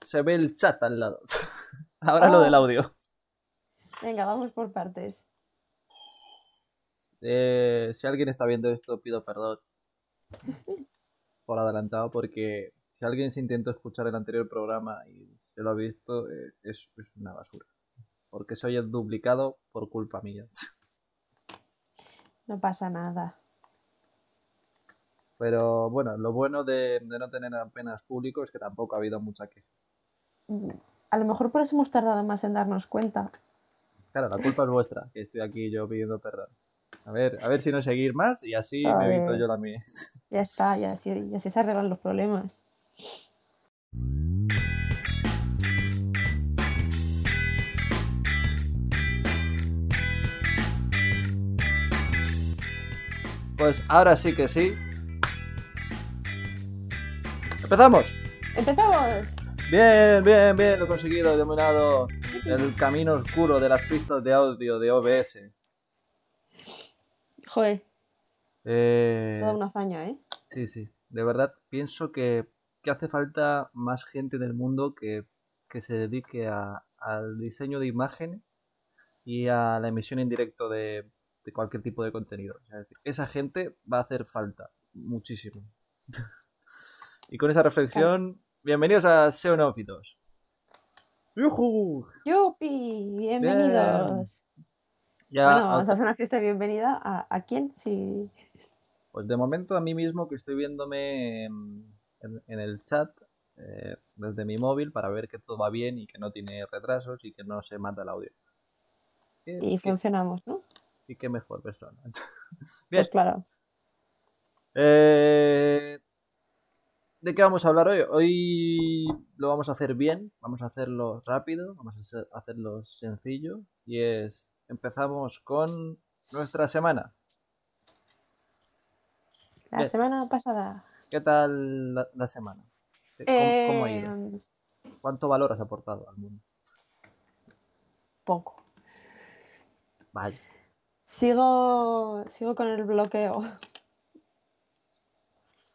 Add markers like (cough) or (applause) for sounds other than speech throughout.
se ve el chat al lado. (laughs) Ahora lo del Oh. audio. Venga, vamos por partes. Eh, si alguien está viendo esto, pido perdón (laughs) por adelantado, porque si alguien se intentó escuchar el anterior programa y se lo ha visto, eh, es, es una basura. Porque se oye duplicado por culpa mía. No pasa nada. Pero bueno, lo bueno de, de no tener apenas público es que tampoco ha habido mucha queja. A lo mejor por eso hemos tardado más en darnos cuenta. Claro, la culpa es vuestra, que estoy aquí yo pidiendo perdón. A ver, a ver si no seguir más y así A me evito ver. yo la mía. Ya está, ya así, ya así se arreglan los problemas. Pues ahora sí que sí. ¡Empezamos! ¡Empezamos! Bien, bien, bien, lo he conseguido, he dominado el camino oscuro de las pistas de audio de OBS. Joder, Eh, toda una hazaña, ¿eh? Sí, sí, de verdad pienso que, que hace falta más gente del mundo que, que se dedique a- al diseño de imágenes y a la emisión en directo de, de cualquier tipo de contenido. Esa gente va a hacer falta muchísimo. (laughs) y con esa reflexión, bienvenidos a SEO Neófitos. ¡Yujú! ¡Yupi! ¡Bienvenidos! Ya, bueno, vamos a hacer una fiesta de bienvenida. ¿A, a quién? Si... Pues de momento a mí mismo que estoy viéndome en, en- en el chat eh, desde mi móvil para ver que todo va bien y que no tiene retrasos y que no se mata el audio. ¿Qué- Y funcionamos, ¿no? y qué mejor persona. (laughs) Bien. Pues claro. Eh, ¿De qué vamos a hablar hoy? Hoy lo vamos a hacer bien, vamos a hacerlo rápido, vamos a hacer- hacerlo sencillo y es, empezamos con nuestra semana. La Bien. semana pasada. ¿Qué tal la, la semana? ¿Cómo, cómo ha ido? eh, ¿Cuánto valor has aportado al mundo? Poco. Vaya. Sigo, sigo con el bloqueo.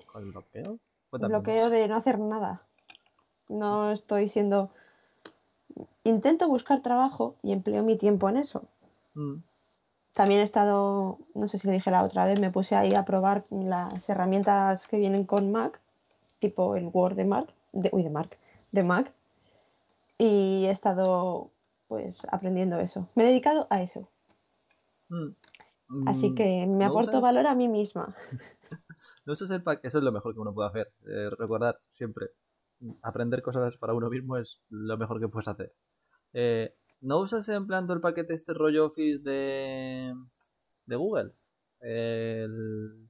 ¿Con el bloqueo? Bloqueo de no hacer nada. No estoy siendo. Intento buscar trabajo y empleo mi tiempo en eso. Mm, También he estado, no sé si lo dije la otra vez, me puse ahí a probar las herramientas que vienen con Mac, tipo el Word de Mac, de, uy, de Mac, de Mac. Y he estado pues aprendiendo eso. Me he dedicado a eso. mm. Así Mm, que me ¿no aporto usas- valor a mí misma. (laughs) No usas el paquete, eso es lo mejor que uno puede hacer. eh, recordar siempre, aprender cosas para uno mismo es lo mejor que puedes hacer. Eh, ¿No usas en plan todo el paquete este rollo Office de, de Google? El...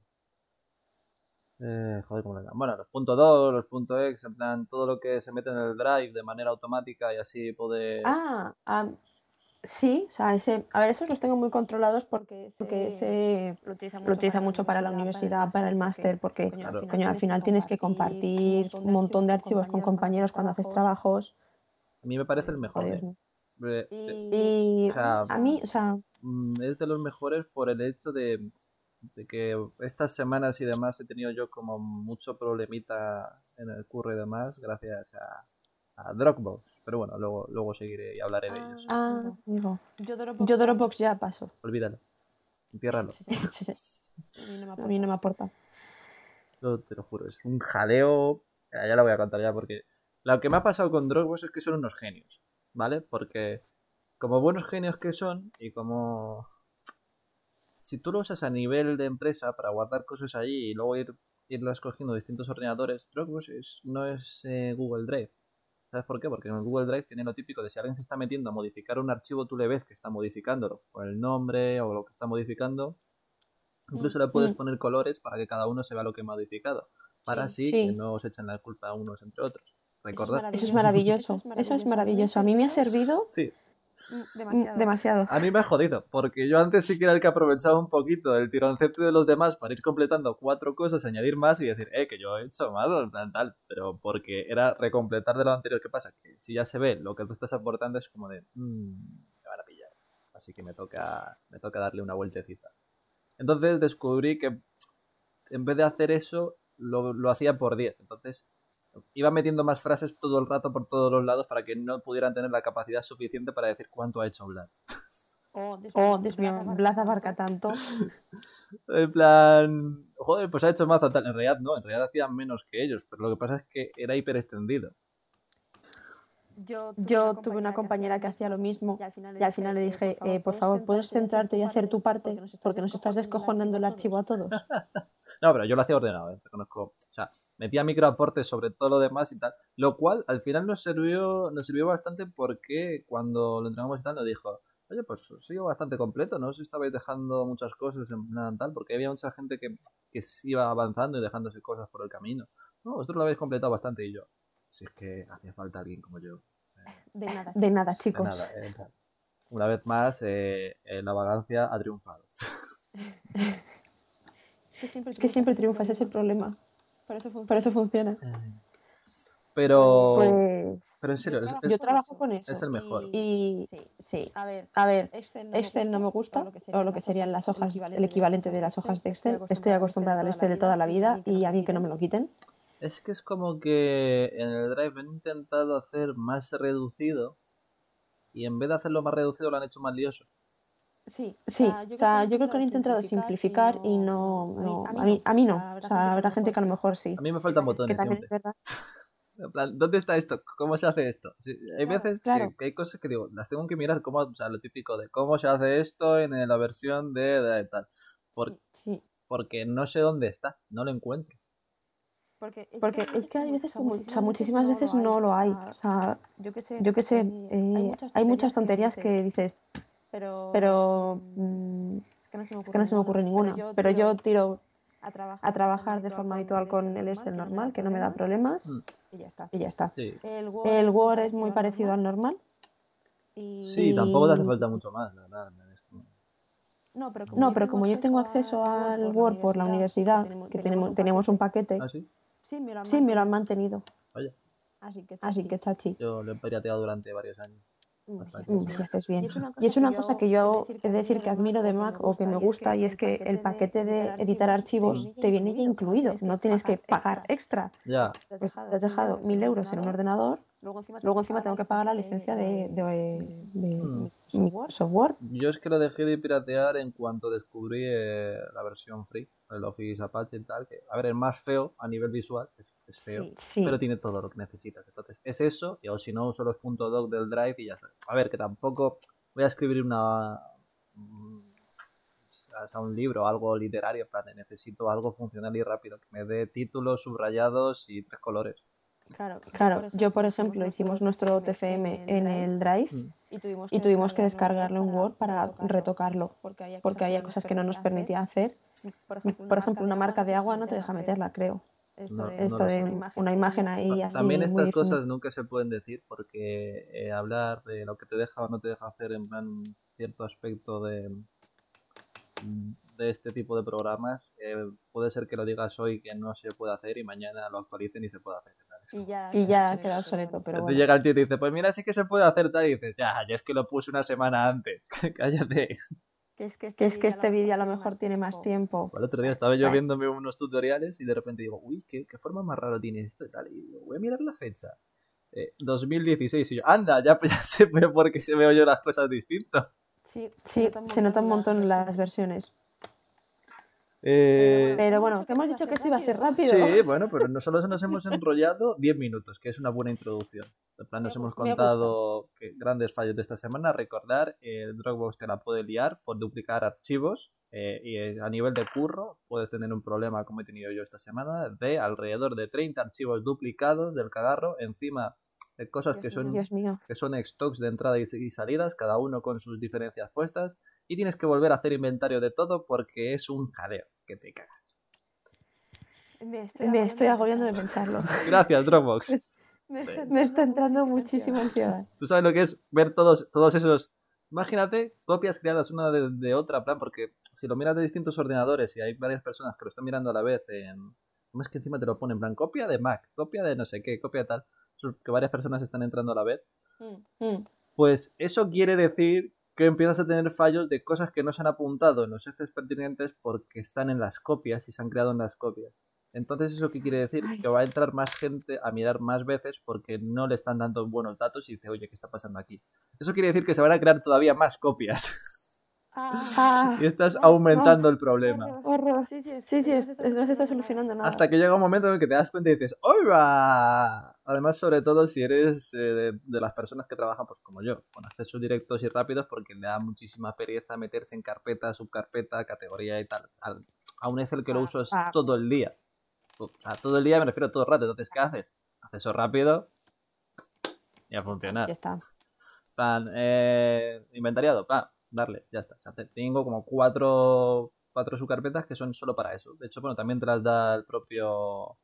eh, joder, ¿cómo le? Bueno, los punto .2, los punto .exe, en plan todo lo que se mete en el Drive de manera automática y así poder... Ah, ah, sí, o sea, ese, a ver, esos los tengo muy controlados porque, porque ese lo utiliza mucho, para la universidad, para el máster, porque Claro. coño, al final tienes que compartir un montón de archivos con compañeros cuando haces trabajos. A mí me parece el mejor. Joder, eh. Y o sea, a mí, o sea, mm, es de los mejores por el hecho de, de que estas semanas y demás he tenido yo como mucho problemita en el curro y demás gracias a, a Dropbox. Pero bueno, luego, luego seguiré y hablaré de ellos. ah, amigo, yo Dropbox ya paso. Olvídalo. Entiérralo. Sí, sí, sí. A mí no me aporta. Te lo juro, es un jaleo. Ya la voy a contar ya porque lo que me ha pasado con Dropbox es que son unos genios, ¿vale? Porque como buenos genios que son y como si tú lo usas a nivel de empresa para guardar cosas allí y luego ir irlas cogiendo distintos ordenadores, Dropbox es- no es eh, Google Drive. ¿Sabes por qué? Porque en el Google Drive tiene lo típico de si alguien se está metiendo a modificar un archivo, tú le ves que está modificándolo con el nombre o lo que está modificando. Incluso le puedes Mm. poner colores para que cada uno se vea lo que ha modificado. Para así Sí. que no os echen la culpa a unos entre otros. Recordad. Eso es maravilloso. Eso es maravilloso. A mí me ha servido Sí, mm, demasiado. a mí me ha jodido, porque yo antes sí que era el que aprovechaba un poquito el tironcete de los demás para ir completando cuatro cosas, añadir más y decir, eh, que yo he hecho más, tal, tal, pero porque era recompletar de lo anterior. ¿Qué pasa? Que si ya se ve lo que tú estás aportando es como de, mmm, me van a pillar. Así que me toca, me toca darle una vueltecita. Entonces descubrí que en vez de hacer eso, lo, lo hacía por 10. Entonces, iba metiendo más frases todo el rato por todos los lados para que no pudieran tener la capacidad suficiente para decir cuánto ha hecho Vlad. Oh, (laughs) Dios mío, Vlad abarca tanto. (laughs) En plan, joder, pues ha hecho más tal. En realidad no, en realidad hacían menos que ellos, pero lo que pasa es que era hiper extendido. Yo tuve, una, compañera que hacía lo mismo y al final le dije, eh, por favor, ¿puedes centrarte y hacer tu parte? Porque nos estás descojonando el archivo a todos. (laughs) no, pero yo lo hacía ordenado, ¿eh? conozco. O sea, metía microaportes sobre todo lo demás y tal, lo cual al final nos sirvió, nos sirvió bastante porque cuando lo entregamos y tal nos dijo, oye, pues sigo bastante completo, no si estabais dejando muchas cosas en plan tal, porque había mucha gente que, que iba avanzando y dejándose cosas por el camino. No, vosotros lo habéis completado bastante y yo. Si es que hacía falta alguien como yo. de nada, de nada, chicos. Eh, Una vez más, eh, eh, la vagancia ha triunfado. (laughs) es que siempre, es que siempre triunfa, ese es el problema. Por eso, por eso funciona. Pero, pues, pero en serio, yo trabajo con eso. Es el mejor. Y, sí, a ver, a ver Excel no me gusta, o lo que serían las hojas, el equivalente de las hojas de Excel. Estoy acostumbrada al Excel de toda la vida y a mí que no me lo quiten. Es que es como que en el Drive han intentado hacer más reducido y en vez de hacerlo más reducido lo han hecho más lioso. Sí, sí, o sea, yo, creo que han intentado simplificar y no, no, a, mí, a mí no, o sea, habrá gente que a lo mejor sí. A mí me faltan botones. Que también es verdad. (laughs) ¿dónde está esto? ¿Cómo se hace esto? hay veces Que, hay cosas que digo, las tengo que mirar, como, o sea, lo típico de cómo se hace esto en la versión de, tal. sí. Porque no sé dónde está, no lo encuentro. Porque es, que hay veces que, o sea, muchísimas veces no lo hay. O sea, yo qué sé, yo que sé eh, hay muchas tonterías que dices, pero, pero mm, que, no se me ocurre, ninguna. Pero yo tiro a trabajar, de forma habitual con el Excel normal, que no me da problemas, mm. y ya está. Y ya está. El, Word, es muy parecido al normal. Sí, tampoco te hace falta mucho más, la verdad. No, pero como, yo, tengo acceso al Word por la universidad, que tenemos, tenemos un paquete, ¿Ah, sí? Sí, me lo han, mantenido. Vaya. Así que, chachi. Así que chachi. Yo lo he pirateado durante varios años. Bien. Y es una cosa, que, yo he de decir que admiro de Mac o que me gusta y es que el paquete de editar archivos te viene ya incluido, no tienes que pagar extra. Ya. Pues has dejado mil euros en un ordenador Luego encima, tengo que pagar la licencia de, de, mm. software. Yo es que lo dejé de piratear en cuanto descubrí eh, la versión free, el Office Apache y tal. Que, a ver, es más feo a nivel visual, es, feo, pero tiene todo lo que necesitas. Entonces, es eso, y o si no, uso los .doc del Drive y ya está. A ver, que tampoco voy a escribir una un libro, algo literario, para necesito algo funcional y rápido, que me dé títulos subrayados y tres colores. Claro, claro. yo por ejemplo hicimos nuestro TFM en el Drive mm. y tuvimos que descargarlo en Word para retocarlo, porque había cosas que no nos permitía hacer. Por ejemplo, una marca de agua no te deja meterla, creo. Esto de una imagen ahí así. También estas cosas nunca se pueden decir porque eh, hablar de lo que te deja o no te deja hacer en plan cierto aspecto de, de este tipo de programas, eh, puede ser que lo digas hoy que no se puede hacer y mañana lo actualicen y se puede hacer. Y ya, y ya queda obsoleto, pero bueno. llega el tío y te dice, pues mira, sí que se puede hacer tal, y dices, ya, ya es que lo puse una semana antes, (laughs) cállate. Que es que este, este vídeo a lo mejor tiene más tiempo. El otro día estaba yo viéndome unos tutoriales y de repente digo, uy, qué, qué forma más rara tiene esto y tal, y digo, voy a mirar la fecha. 2016 eh, y yo, anda, ya, (laughs) ya sé por qué se veo yo las cosas distintas. Sí, sí, se nota un montón las versiones. Eh, pero bueno, que hemos dicho que esto iba a ser rápido. Sí, bueno, pero nosotros nos hemos enrollado 10 minutos, que es una buena introducción. En plan, nos hemos contado grandes fallos de esta semana. Recordar, el Dropbox te la puede liar por duplicar archivos. Eh, y eh, a nivel de curro, puedes tener un problema, como he tenido yo esta semana, de alrededor de 30 archivos duplicados del cagarro, encima de cosas que son, que son stocks de entrada y salidas, cada uno con sus diferencias puestas y tienes que volver a hacer inventario de todo porque es un jadeo que te cagas. Me estoy, agobiando de pensarlo. (laughs) Gracias, Dropbox. me, está, entrando muchísima ansiedad. Tú sabes lo que es ver todos, todos esos... Imagínate copias creadas una de, otra, plan, porque si lo miras de distintos ordenadores y hay varias personas que lo están mirando a la vez en... ¿Cómo es que encima te lo ponen? En plan, copia de Mac, copia de no sé qué, copia de tal. Que varias personas están entrando a la vez. Mm, mm. Pues eso quiere decir que empiezas a tener fallos de cosas que no se han apuntado en los hechos pertinentes porque están en las copias y se han creado en las copias. Entonces, ¿eso qué quiere decir? Ay. Que va a entrar más gente a mirar más veces porque no le están dando buenos datos y dice, oye, ¿qué está pasando aquí? Eso quiere decir que se van a crear todavía más copias (laughs) Ah, y estás no, aumentando el problema. horror. Sí, sí, Sí, sí, no es- se es- no se está solucionando nada. Hasta que llega un momento en el que te das cuenta y dices, ¡Hola! Además, sobre todo si eres eh, de, de las personas que trabajan, pues como yo, con accesos directos y rápidos, porque le da muchísima pereza meterse en carpeta, subcarpeta, categoría y tal. Al- a un Excel que lo Ah, uso es ah. todo el día. O sea, todo el día me refiero a todo el rato. Entonces, ¿qué haces? Acceso rápido y a funcionar. Ya está. Plan, eh, inventariado, plan, darle, ya está. O sea, te- tengo como cuatro, cuatro subcarpetas que son solo para eso. De hecho, bueno, también te las da el propio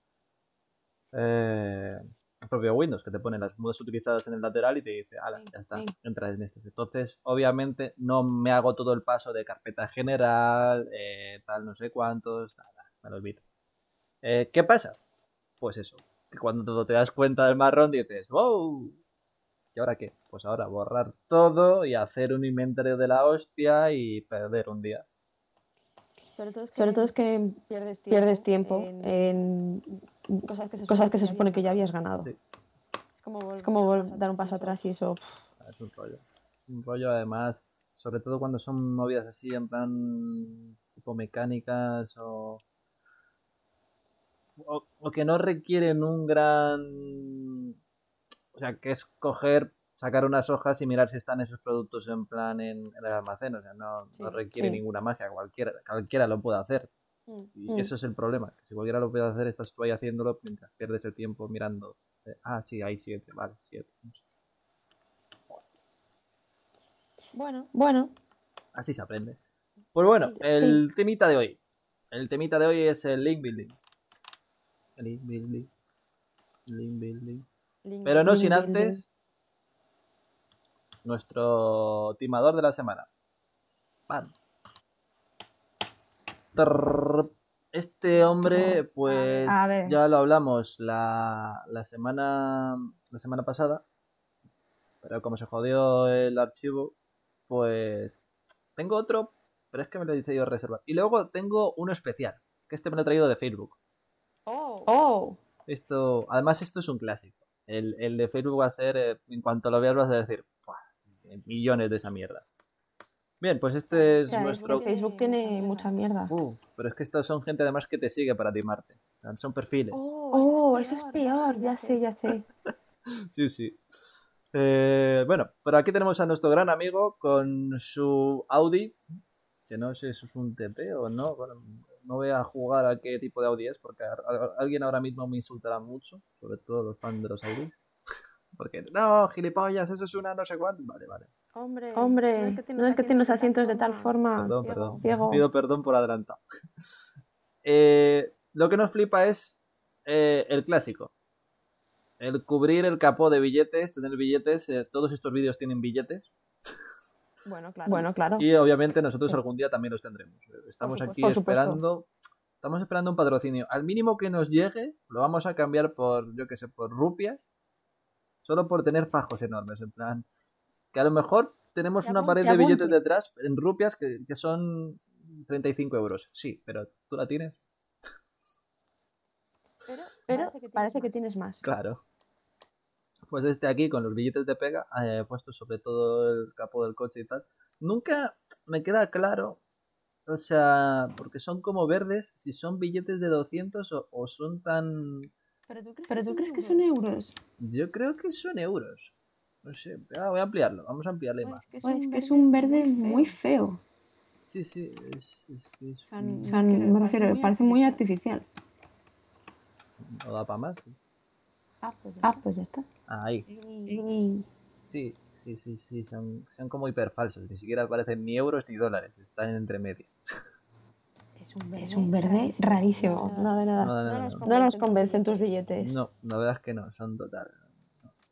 eh, el propio Windows, que te pone las mudas utilizadas en el lateral y te dice, ala, ya está, entras en este. Entonces, obviamente, no me hago todo el paso de carpeta general, eh, tal, no sé cuántos, nada, me lo olvido. Eh, ¿Qué pasa? Pues eso, que cuando te das cuenta del marrón dices, wow, ¿y ahora qué? Pues ahora borrar todo y hacer un inventario de la hostia y perder un día. Sobre todo es que, Sobre todo es que pierdes tiempo, pierdes tiempo en, en cosas que se, cosas que se supone que ya habías ganado. Sí. Es como, volver Es como dar un paso atrás y eso. pff, Es un rollo. Un rollo además, sobre todo cuando son movidas así en plan tipo mecánicas o, o, o que no requieren un gran... O sea, que es coger, sacar unas hojas y mirar si están esos productos en plan en, en el almacén. O sea, no, requiere sí. ninguna magia, cualquiera, cualquiera lo puede hacer. Mm. Y Mm. eso es el problema, que si cualquiera lo puede hacer, estás tú ahí haciéndolo mientras pierdes el tiempo mirando. eh, ah, sí, hay siete, vale, siete. Bueno, Bueno, Así se aprende. Pues bueno, Sí, el temita de hoy. El temita de hoy es el link building. Link building. Link building. Link Pero no Link sin antes nuestro timador de la semana. Pan. Trrr. Este hombre, pues ya lo hablamos la, la semana la semana pasada. Pero como se jodió el archivo, pues tengo otro, pero es que me lo he decidido reservar. Y luego tengo uno especial, que este me lo he traído de Facebook. Oh, oh, Esto, además esto es un clásico. El, el de Facebook va a ser, eh, en cuanto lo veas vas a decir, "Buah, millones de esa mierda. Bien, pues este es nuestro... que Facebook tiene mucha mierda. Uf, pero es que estos son gente además que te sigue para timarte. Son perfiles. Oh, eso es peor, ya sé, ya (laughs) sé. Sí, sí. Eh, bueno, por aquí tenemos a nuestro gran amigo con su Audi, que no sé si es un TT o no. Bueno, no voy a jugar a qué tipo de Audi es, porque a- a- alguien ahora mismo me insultará mucho, sobre todo los fans de los Audi. Porque, no, gilipollas, eso es una no sé cuánto. Vale, vale. Hombre, Hombre, no es que tiene los asientos de tal forma. Perdón, ciego. perdón. Ciego. Pido perdón por adelantado. Eh, lo que nos flipa es eh, el clásico. El cubrir el capó de billetes, tener billetes. eh, todos estos vídeos tienen billetes. Bueno, claro. Bueno, claro. Y obviamente nosotros algún día también los tendremos. Estamos supuesto. aquí esperando. Estamos esperando un patrocinio. Al mínimo que nos llegue, lo vamos a cambiar por, yo que sé, por rupias. Solo por tener fajos enormes. En plan, que a lo mejor tenemos Que una pared de billetes detrás en rupias que, que son 35 euros. Sí, pero tú la tienes. Pero, Pero parece que más. tienes más. Claro. Pues este aquí, con los billetes de pega, eh, puesto sobre todo el capó del coche y tal. Nunca me queda claro, o sea, porque son como verdes, si son billetes de 200 o, o son tan... Pero tú crees, ¿Pero tú crees que son euros? Yo creo que son euros. No sé, ah, voy a ampliarlo, vamos a ampliarle más. que es, Pues es que es un verde muy feo. Sí, sí, es, es que es- O sea, O sea, me refiero, parece muy artificial. no da para más. Ah, pues, Ah, pues ya está. Ah, ahí. Y- Sí, sí, sí, sí, son, son como hiper falsos. Ni siquiera parecen ni euros ni dólares, están en entre medio. es un verde, Es un verde rarísimo. Nada de nada. No, no, No no, nos no. No nos convencen tus billetes. No, la verdad es que no, son total.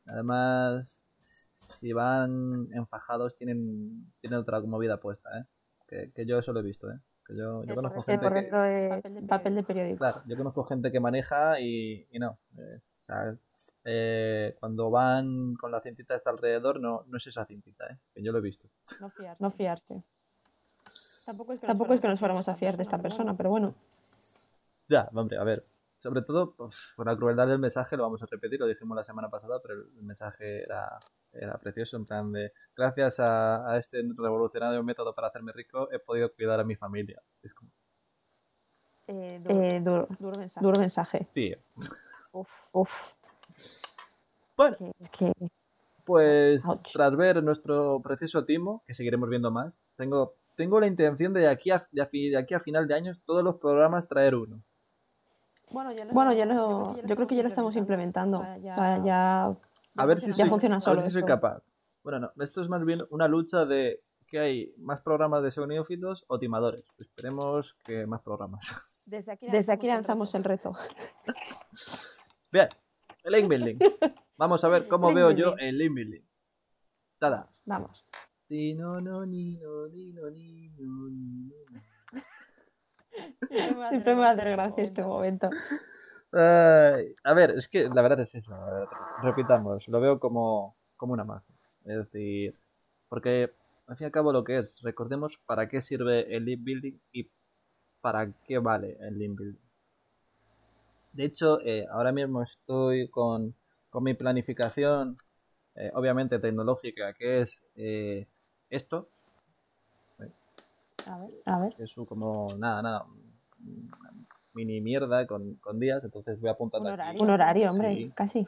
Además, si van enfajados, tienen, tienen otra movida puesta, ¿eh? Que, que yo eso lo he visto, ¿eh? Que yo, yo Que conozco Que gente por que. dentro es papel de papel de periódico. Claro, yo conozco gente que maneja y, y no. eh, o sea, eh, cuando van con la cintita esta alrededor, no, no es esa cintita, ¿eh? Que yo lo he visto. No fiarse. No fiarse. Tampoco es que Tampoco es que nos fuéramos a fiar de esta persona, pero bueno. Ya, hombre, a ver. sobre todo, pues, por la crueldad del mensaje, lo vamos a repetir, lo dijimos la semana pasada, pero el mensaje era, era precioso, en plan de, gracias a, a este revolucionario método para hacerme rico, he podido cuidar a mi familia. Es como, Eh, duro, Eh, duro, duro mensaje. duro mensaje. tío. Uf. Uf, Bueno, que- es que pues Ouch. tras ver nuestro precioso timo, que seguiremos viendo más, tengo, tengo la intención de aquí, a, de, a fi- de aquí a final de años todos los programas traer uno. Bueno, ya lo, Bueno, ya lo, yo creo que ya lo estamos implementando. O sea, ya, A ver si ya soy, funciona a ver solo si soy capaz. Bueno, no, esto es más bien una lucha de que hay más programas de neófitos o timadores. Esperemos que más programas. Desde aquí, desde aquí lanzamos el reto. (laughs) Bien, el link building. (laughs) Vamos a ver cómo Link veo yo el link building. Tada. Vamos. Ti, no, no, ni, no, ni, no, ni, no, ni, no. Siempre me va a hacer gracia este momento. Ay, a ver, es que la verdad es eso. ver, repitamos, lo veo como, como una magia. Es decir, porque al fin y al cabo lo que es, recordemos para qué sirve el link building y para qué vale el link building. De hecho, eh, ahora mismo estoy con, con mi planificación, eh, obviamente tecnológica, que es eh, esto, A ver. A ver. es su como nada, nada, mini mierda con, con días, entonces voy apuntando Un aquí. horario. Un horario, hombre, Sí. casi.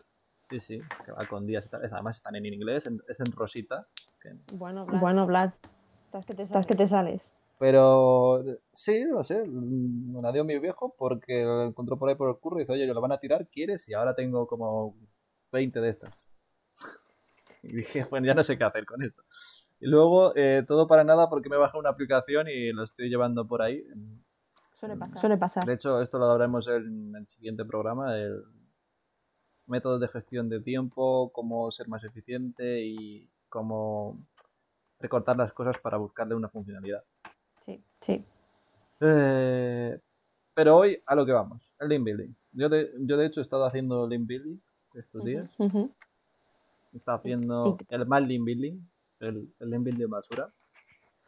Sí, sí, que va con días y tal. Además están en inglés, en- es en rosita. que- Bueno, Vlad, Bueno, Vlad, estás que te estás que te sales. Pero sí, no sé, mm, la dio mi viejo porque lo encontró por ahí por el curro y dice, oye, lo van a tirar, ¿quieres? Y ahora tengo como 20 de estas. (laughs) Y dije, bueno, ya no sé qué hacer con esto. Y luego, eh, todo para nada porque me bajé una aplicación y lo estoy llevando por ahí. Suele pasar. Suele pasar. De hecho, esto lo hablaremos en el siguiente programa, el métodos de gestión de tiempo, cómo ser más eficiente y cómo recortar las cosas para buscarle una funcionalidad. Sí. Sí. Eh, pero hoy a lo que vamos, el link building. Yo de, yo de hecho he estado haciendo link building estos días. Ujú. He estado haciendo el mal link building, el, el link building basura.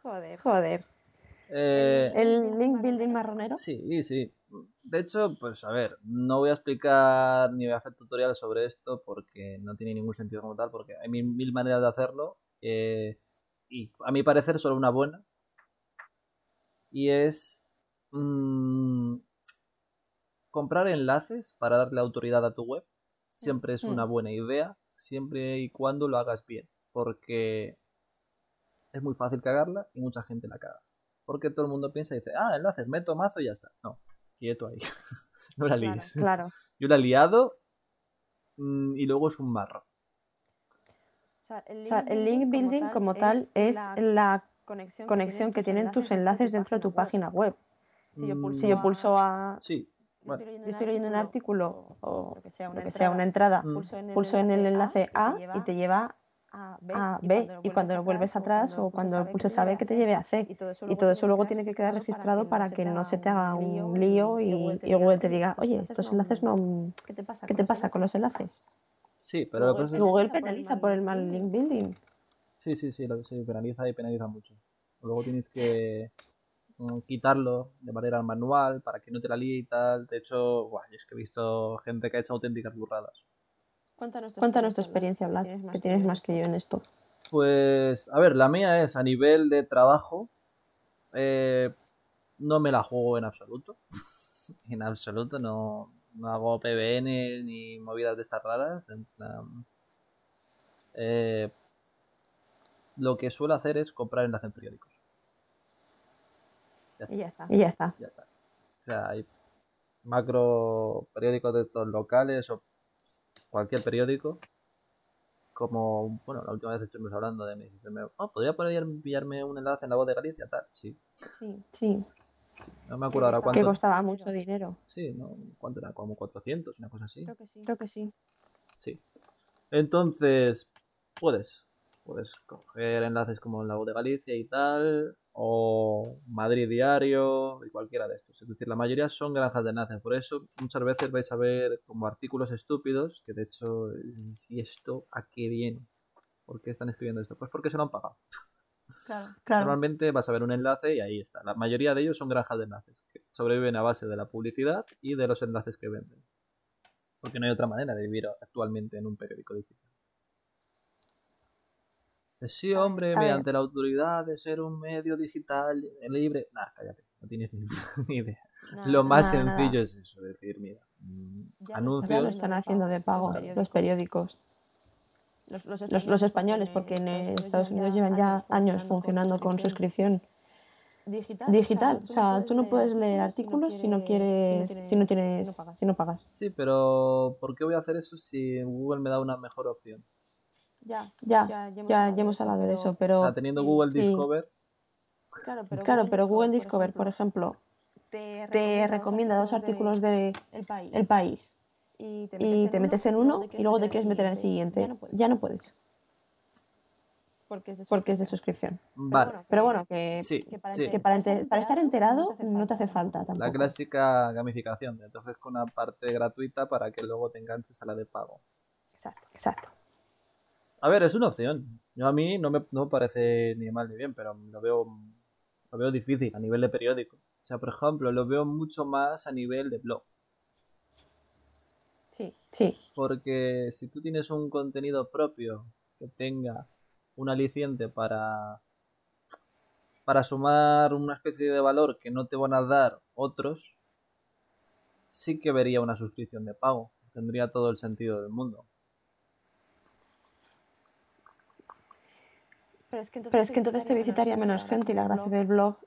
Joder. Joder. Eh, El link building marronero. Sí, sí. De hecho, pues a ver, no voy a explicar ni voy a hacer tutoriales sobre esto porque no tiene ningún sentido como tal, porque hay mil, mil maneras de hacerlo eh, y a mi parecer solo una buena y es mm, comprar enlaces para darle autoridad a tu web. Siempre es Mm. una buena idea, siempre y cuando lo hagas bien, porque es muy fácil cagarla y mucha gente la caga. Porque todo el mundo piensa y dice, ah, enlaces, meto mazo y ya está. No, quieto ahí. (laughs) no la líes. Claro. Yo la he liado mm, y luego es un marro. O sea, el O sea, el link building como tal es la conexión, conexión que tienen tus enlaces dentro de tu página web. Si yo Mm, pulso, Si yo pulso a... Sí, yo estoy Yo estoy leyendo un artículo o lo que sea, lo que sea, una entrada, Mm. pulso en el, enlace A y te lleva a B, a B y cuando lo vuelves atrás o cuando pulsas a B que te lleve a C. Y todo eso Y todo eso luego tiene que quedar registrado para que no se te haga un lío y, y Google te diga, oye, estos enlaces no... ¿Qué te pasa? ¿Qué te pasa con los enlaces? sí, pero Google penaliza por el mal link building. Sí, sí, sí, lo que sí, penaliza y penaliza mucho. Luego tienes que mm, quitarlo de manera manual para que no te la líe y tal. De hecho, buah, yo es que he visto gente que ha hecho auténticas burradas. Cuéntanos tu Cuéntanos tu experiencia, Vlad, que tienes más que yo en esto. Pues, a ver, la mía es a nivel de trabajo. eh, no me la juego en absoluto. (laughs) en absoluto, no, no hago PBN ni movidas de estas raras. En plan, eh, lo que suelo hacer es comprar enlaces en periódicos. Ya Y ya está. Y ya está. ya está. O sea, hay macro periódicos de estos locales o cualquier periódico. Como, bueno, la última vez estuvimos hablando de, me dijiste, me- oh, ¿podría poder enviarme un enlace en la voz de Galicia? Tal, sí. Sí. Sí, No me acuerdo ahora costaba? que cuánto. costaba mucho dinero. Sí, ¿no? ¿Cuánto era? Como 400, una cosa así. Creo que sí. Creo que sí. Sí. Entonces, puedes. Puedes coger enlaces como en la voz de Galicia y tal. O Madrid Diario y cualquiera de estos. Es decir, la mayoría son granjas de enlaces. Por eso muchas veces vais a ver como artículos estúpidos. Que de hecho, ¿y esto a qué viene? ¿Por qué están escribiendo esto? Pues porque se lo han pagado. Claro, (laughs) claro. Normalmente vas a ver un enlace y ahí está. La mayoría de ellos son granjas de enlaces, que sobreviven a base de la publicidad y de los enlaces que venden. Porque no hay otra manera de vivir actualmente en un periódico digital. Sí, hombre, a ver. mediante la autoridad de ser un medio digital libre. Nah, cállate, no tienes ni, (laughs) idea. Nada, Lo más nada, nada. sencillo es eso, decir, mira, mm, Ya lo anuncios. Ya lo están haciendo de pago los periódicos. Los, los Los, los españoles, porque en Estados Unidos llevan ya años funcionando con suscripción digital. digital. O sea, tú no puedes leer artículos si no quieres, si no tienes, si no pagas. Sí, pero ¿por qué voy a hacer eso si Google me da una mejor opción? Ya, Ya, ya, ya, ya hemos hablado de eso, O pero sea, teniendo sí, Google sí. Discover, Claro, pero, claro, pero Google Discover, por ejemplo, te te recomienda dos artículos de El País. El País y te y te metes en uno y luego te quieres meter en el siguiente. Ya no puedes, Porque es de porque es de suscripción. vale. Pero bueno, que, Sí, que para, sí. que para, enter- para estar enterado no te hace falta La tampoco. clásica gamificación, te ofrezco una parte gratuita para que luego te enganches a la de pago. Exacto, exacto. A ver, es una opción. Yo a mí no me, no me parece ni mal ni bien, pero lo veo, lo veo difícil a nivel de periódico. O sea, por ejemplo, lo veo mucho más a nivel de blog. Sí, Sí, Porque si tú tienes un contenido propio que tenga un aliciente para, para sumar una especie de valor que no te van a dar otros, sí que vería una suscripción de pago. Tendría todo el sentido del mundo. Pero es que entonces, pero es que entonces te visitaría menos gente y la gracia del blog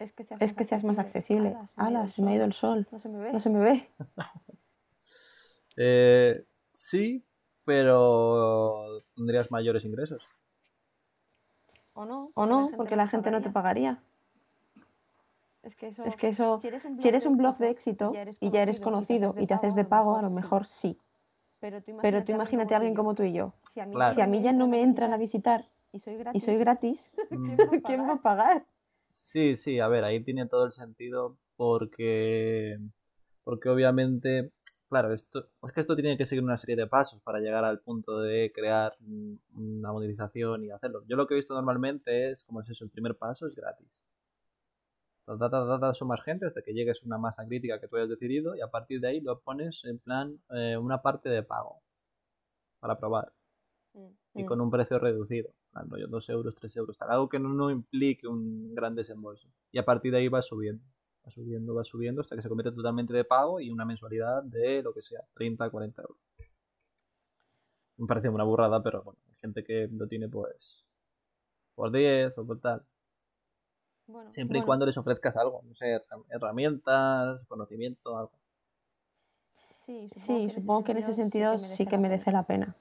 es que seas, es que seas más accesible. Ala, se me ha ido el sol. No se me ve. No se me ve. (laughs) Eh, sí, pero tendrías mayores ingresos. O no, O no, porque la gente no te pagaría. Es que eso, Es que eso, si eres un blog, si eres un blog de éxito y ya eres conocido y te haces de pago, a lo mejor sí. Pero tú Pero tú imagínate a alguien como tú y yo. Si a mí, Claro. Si a mí ya no me entran a visitar y soy y gratis, soy gratis, (laughs) Mm, ¿quién va a pagar? Sí, sí, a ver, ahí tiene todo el sentido porque, porque obviamente, claro, esto, es que esto tiene que seguir una serie de pasos para llegar al punto de crear una monetización y hacerlo. Yo lo que he visto normalmente es, como es eso, el primer paso es gratis. Da, da, sumas gente hasta que llegues a una masa crítica que tú hayas decidido y a partir de ahí lo pones en plan eh, una parte de pago para probar Mm. y Mm. con un precio reducido. Plan, rollo 2 euros, 3 euros, tal. Algo que no, no implique un gran desembolso. Y a partir de ahí va subiendo. Va subiendo, va subiendo hasta que se convierte totalmente de pago y una mensualidad de lo que sea, 30, 40 euros. Me parece una burrada, pero bueno, hay gente que lo tiene pues por 10 o por tal. Bueno, Siempre y cuando les ofrezcas algo, no sé, herram- herramientas, conocimiento, algo. sí, Sí, supongo que en ese sentido sí que merece la pena.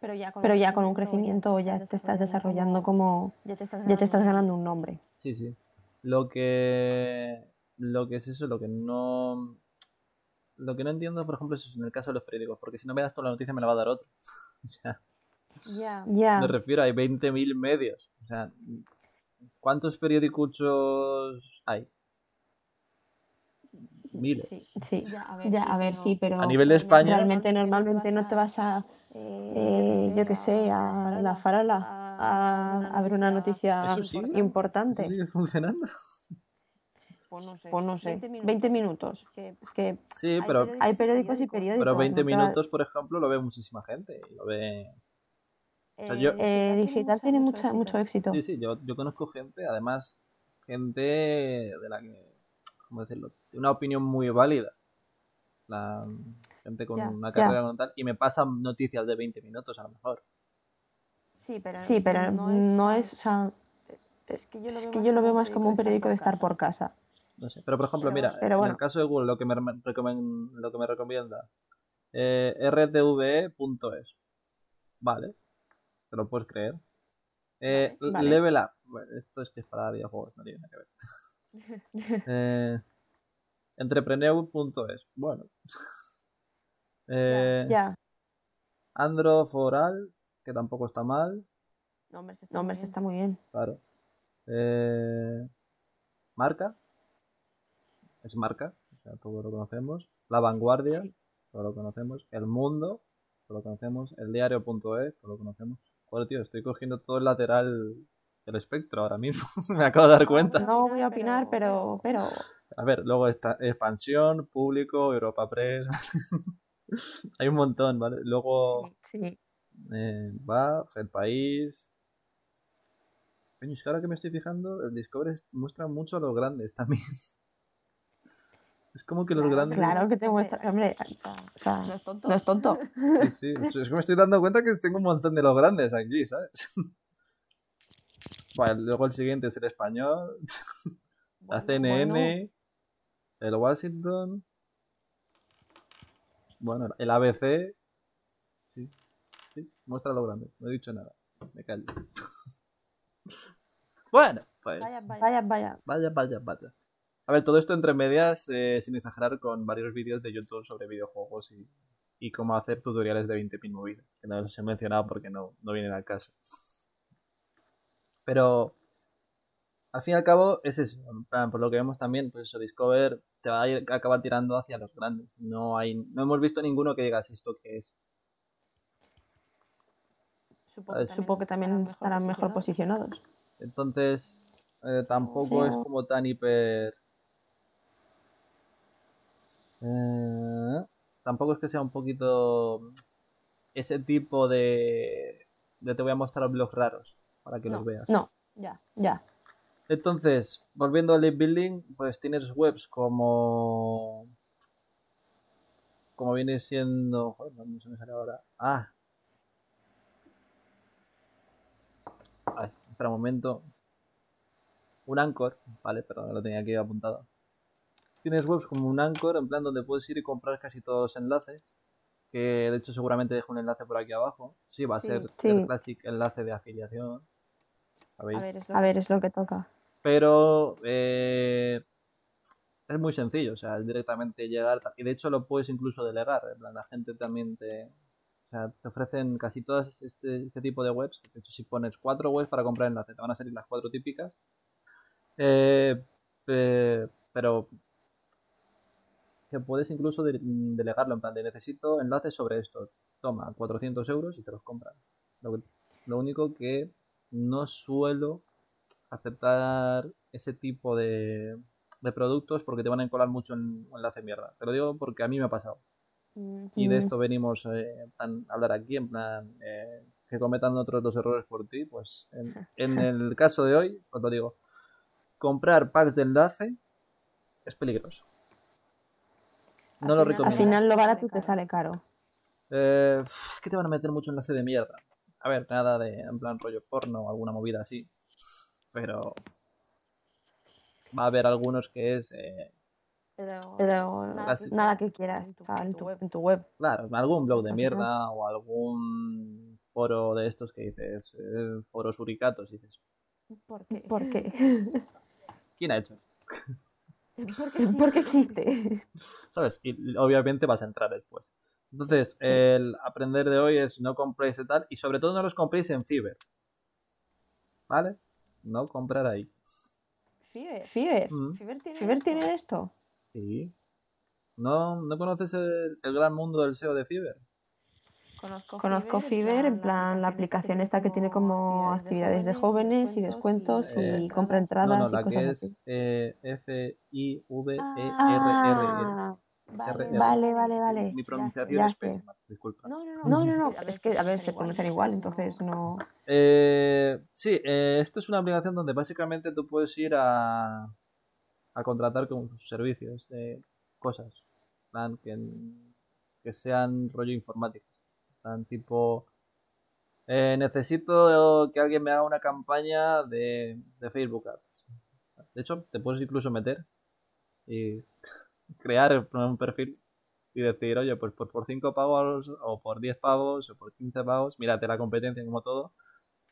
Pero ya con, Pero ya con un crecimiento ya te estás desarrollando como... ya te estás Ya te estás ganando un nombre. Sí, sí. Lo que. Lo que es eso, lo que no. Lo que no entiendo, por ejemplo, es en el caso de los periódicos, porque si no me das toda la noticia me la va a dar otro. (laughs) O sea, ya Ya, me refiero, hay 20.000 medios. O sea, ¿cuántos periódicos hay? Miles. sí. sí. Ya, a ver, Ya, sí, a ver, pero sí, pero... A nivel de España- Realmente, normalmente no te vas a... eh, yo qué sé, a la farola a, a ver una noticia importante. ¿Eso sigue funcionando? pues no sé, Pues no sé, 20 minutos. 20 minutos. Es que Es que Sí, Hay pero, periódicos hay periódicos y periódicos. pero 20 no te va- minutos, por ejemplo, lo ve muchísima gente. y Lo ve... sea, yo- Eh, digital tiene mucha, mucho éxito. Sí, sí, yo, yo conozco gente, además, gente de la que, ¿cómo decirlo? De una opinión muy válida. La gente con Ya, una ya. carrera con tal, y me pasan noticias de 20 minutos a lo mejor. Sí, pero, Sí, pero no es, o sea, es que yo lo es veo, que yo lo veo más como un periódico de estar por casa. No sé. Pero por ejemplo, Pero mira, bueno. En el caso de Google, lo que me, lo que me recomienda, eh, rtve.es. Vale, te lo puedes creer. Eh, Vale, vale. Level Up. Bueno, esto es que es para videojuegos, no tiene nada que ver. (laughs) Eh, entrepreneur.es. Bueno. (laughs) Eh, Ya, Andro Foral, que tampoco está mal, No, hombre, se está no, hombre, está muy bien. claro. Eh, marca. Es marca, o sea, todo lo conocemos. La Vanguardia, Sí. todo lo conocemos. El Mundo, todo lo conocemos. El Diario.es, todo lo conocemos. Joder, tío, estoy cogiendo todo el lateral el espectro ahora mismo. (laughs) Me acabo de dar cuenta. No voy a opinar, pero, pero A ver, luego está expansión, público, Europa Press. (laughs) Hay un montón, ¿vale? Luego sí. eh, va, el país. Coño, es que ahora que me estoy fijando, el Discovery es- muestra mucho a los grandes también. (laughs) Es como que los Claro, grandes. Claro que te muestra. Hombre, O sea, no es tonto. no es tonto. (laughs) Sí, sí. Es que me estoy dando cuenta que tengo un montón de los grandes aquí, ¿sabes? Vale, luego el siguiente es el español, la Bueno, CNN, bueno. El Washington, bueno, el ABC. Sí, sí, muestra los grandes. No he dicho nada. Me callo. (laughs) bueno, pues. Vaya, vaya. Vaya, vaya. Vaya, vaya, vaya. A ver, todo esto entre medias, eh, sin exagerar, con varios vídeos de YouTube sobre videojuegos y, y cómo hacer tutoriales de 20.000 movidas. Que no los he mencionado porque no, no vienen al caso. Pero, al fin y al cabo, es eso. En plan, por lo que vemos también, pues eso, Discover te va a, ir- a acabar tirando hacia los grandes. No hay, no hemos visto ninguno que digas esto que es. Supongo, que también estarán mejor posicionados. Entonces, eh, tampoco Sí. es como tan hiper. Eh, tampoco es que sea un poquito ese tipo de, de te voy a mostrar blogs raros para que No, los veas. No, Ya. ya. Entonces, volviendo al link building, pues tienes webs como. Como viene siendo. Joder, no se me sale ahora. Ah. Ay, espera un momento. Un Anchor, vale, pero lo tenía aquí apuntado. Tienes webs como un Anchor, en plan donde puedes ir y comprar casi todos los enlaces. Que de hecho seguramente dejo un enlace por aquí abajo. Sí, va a Sí. ser Sí. el classic enlace de afiliación. ¿Sabéis? A ver, es lo A que- ver, es lo que toca. pero eh, es muy sencillo, o sea, es directamente llegar, y de hecho lo puedes incluso delegar, en plan, la gente también te, o sea, te ofrecen casi todas este, este tipo de webs, de hecho si pones cuatro webs para comprar enlace, te van a salir las cuatro típicas, Eh, eh, pero que puedes incluso de- delegarlo, en plan, de necesito enlaces sobre esto, toma 400 euros y te los compran. Lo único que no suelo aceptar ese tipo de, de productos porque te van a encolar mucho en un enlace mierda. Te lo digo porque a mí me ha pasado. Mm, Y de esto venimos eh, a hablar aquí, en plan, eh, que cometan otros los errores por ti. Pues en, (laughs) en el caso de hoy, os lo digo, comprar packs de enlace es peligroso. Al No lo final- recomiendo. Al final lo barato te caro. sale caro. Eh, es que te van a meter mucho enlace de mierda. A ver, nada de, en plan, rollo porno o alguna movida así. Pero va a haber algunos que es, eh, Pero, Pero nada, que, nada que quieras. en tu- en tu web. en tu web. claro, algún blog de mierda o algún foro de estos que dices, eh, foros uricatos, y dices, ¿Por qué? ¿Por qué? (laughs) ¿quién ha hecho esto? Sí. Porque existe. (laughs) ¿Sabes? Y obviamente vas a entrar después. Entonces, Sí. el aprender de hoy es no compréis de tal y sobre todo no los compréis en Fiverr. ¿Vale? No comprar ahí. Fiverr. Fiverr. Mm, Fiverr tiene, ¿Fiverr esto. Sí. ¿No, ¿No conoces el, el gran mundo del SEO de Fiverr? Conozco, Conozco Fiverr, en plan la aplicación esta que tiene como actividades de jóvenes y descuentos Eh, y compra entradas no, y la cosas que así. es eh, F-I-V-E-R-R. Ah, Vale, vale, vale. Mi Ya pronunciación es ya pésima, disculpa. No, no, no. No, no, no, es que, a ver, se pronuncian igual, entonces no... Eh, sí, eh, esto es una aplicación donde básicamente tú puedes ir a, a contratar con servicios de cosas, plan, que, que sean rollo informático. Plan, tipo, eh, necesito que alguien me haga una campaña de, de Facebook Ads. De hecho, te puedes incluso meter y crear un perfil y decir, oye, pues por, por 5 pavos o por 10 pavos o por 15 pavos, mírate la competencia como todo,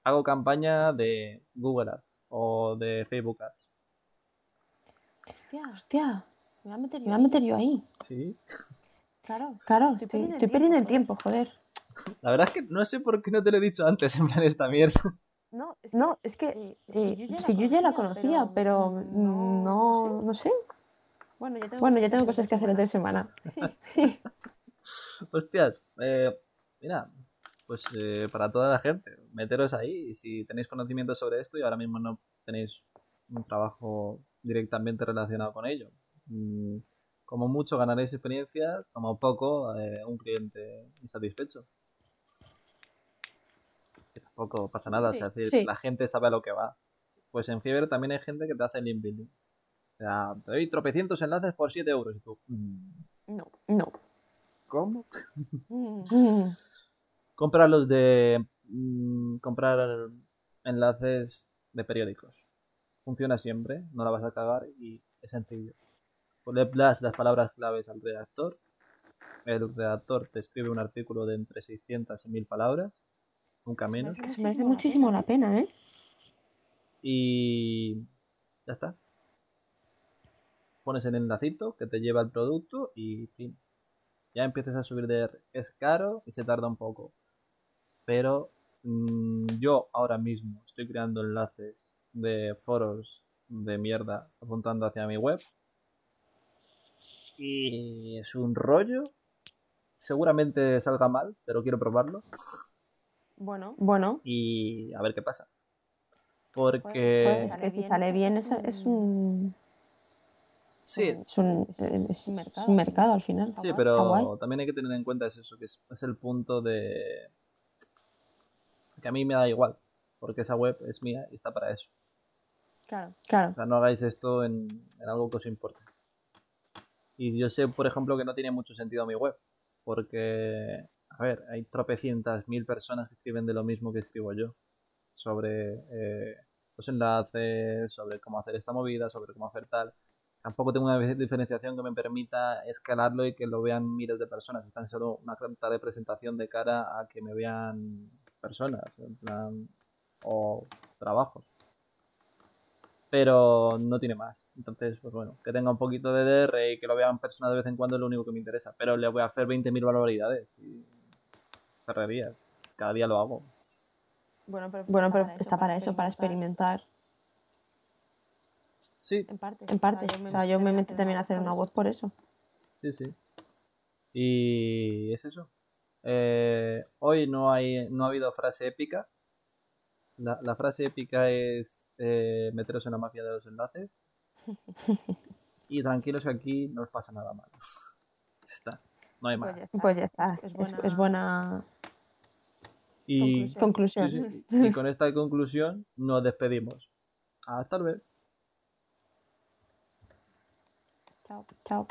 hago campaña de Google Ads o de Facebook Ads. Hostia, Hostia, me voy a meter me yo voy a ahí. meter yo ahí. Sí. Claro. Claro, Estoy estoy, perdiendo el estoy perdiendo el tiempo, joder. (laughs) La verdad es que no sé por qué no te lo he dicho antes, en plan esta mierda. No, es No, es que eh, eh, si yo ya la conocía, pero no, no sé. Bueno, ya tengo, Bueno, ya tengo cosas que hacer entre semana. (laughs) (laughs) Hostias, eh, mira, pues eh, para toda la gente, meteros ahí y si tenéis conocimiento sobre esto y ahora mismo no tenéis un trabajo directamente relacionado con ello. mm, como mucho ganaréis experiencia, como poco eh, un cliente insatisfecho. Que tampoco pasa nada, o sea, es decir, Sí. la gente sabe a lo que va. Pues en Fiebre también hay gente que te hace link building. O sea, te doy tropecientos enlaces por 7 euros y tú, mm, No. No. ¿cómo? (laughs) Comprar los de. mm, comprar enlaces de periódicos. Funciona siempre, no la vas a cagar y es sencillo. Pues Le das las palabras claves al redactor. El redactor te escribe un artículo de entre 600 y 1000 palabras. Nunca menos. Es que se merece muchísimo la pena, ¿eh? Y. Ya está. Pones el enlacito que te lleva al producto y fin. Ya empiezas a subir de R. Es caro y se tarda un poco. Pero mm, yo ahora mismo estoy creando enlaces de foros de mierda apuntando hacia mi web. Y es un rollo. Seguramente salga mal, pero quiero probarlo. Bueno, Bueno, Y a ver qué pasa. Pues, Porque... es que si sale bien es, es un, Sí, es un, Es es- un es mercado. un mercado al final. Sí, pero también hay que tener en cuenta es eso, que es, es el punto de que a mí me da igual, porque esa web es mía y está para eso. claro. O Claro. sea, no hagáis esto en, en algo que os importe. Y yo sé, por ejemplo, que no tiene mucho sentido mi web, porque, a ver, hay tropecientas mil personas que escriben de lo mismo que escribo yo, sobre eh, los enlaces, sobre cómo hacer esta movida, sobre cómo hacer tal. Tampoco tengo una diferenciación que me permita escalarlo y que lo vean miles de personas. Está en solo una carta de presentación de cara a que me vean personas, en plan, o trabajos pero no tiene más. Entonces, pues bueno, que tenga un poquito de DR y que lo vean personas de vez en cuando es lo único que me interesa. Pero le voy a hacer 20.000 barbaridades y ferrerías. Cada día lo hago. Bueno, pero, Bueno, pero está para eso, para experimentar. Sí, En parte. En parte. O sea, yo me metí también a hacer una web por eso. sí, sí. Y es eso. Eh, hoy no hay no ha habido frase épica. La, la frase épica es eh, meteros en la mafia de los enlaces. (laughs) Y tranquilos que aquí no os pasa nada malo. (laughs) Ya está. No hay más. Pues ya está. Pues ya está. Es, Es, es buena y, conclusión. Sí, sí. Y con esta conclusión nos despedimos. Hasta luego. Chao. Chao.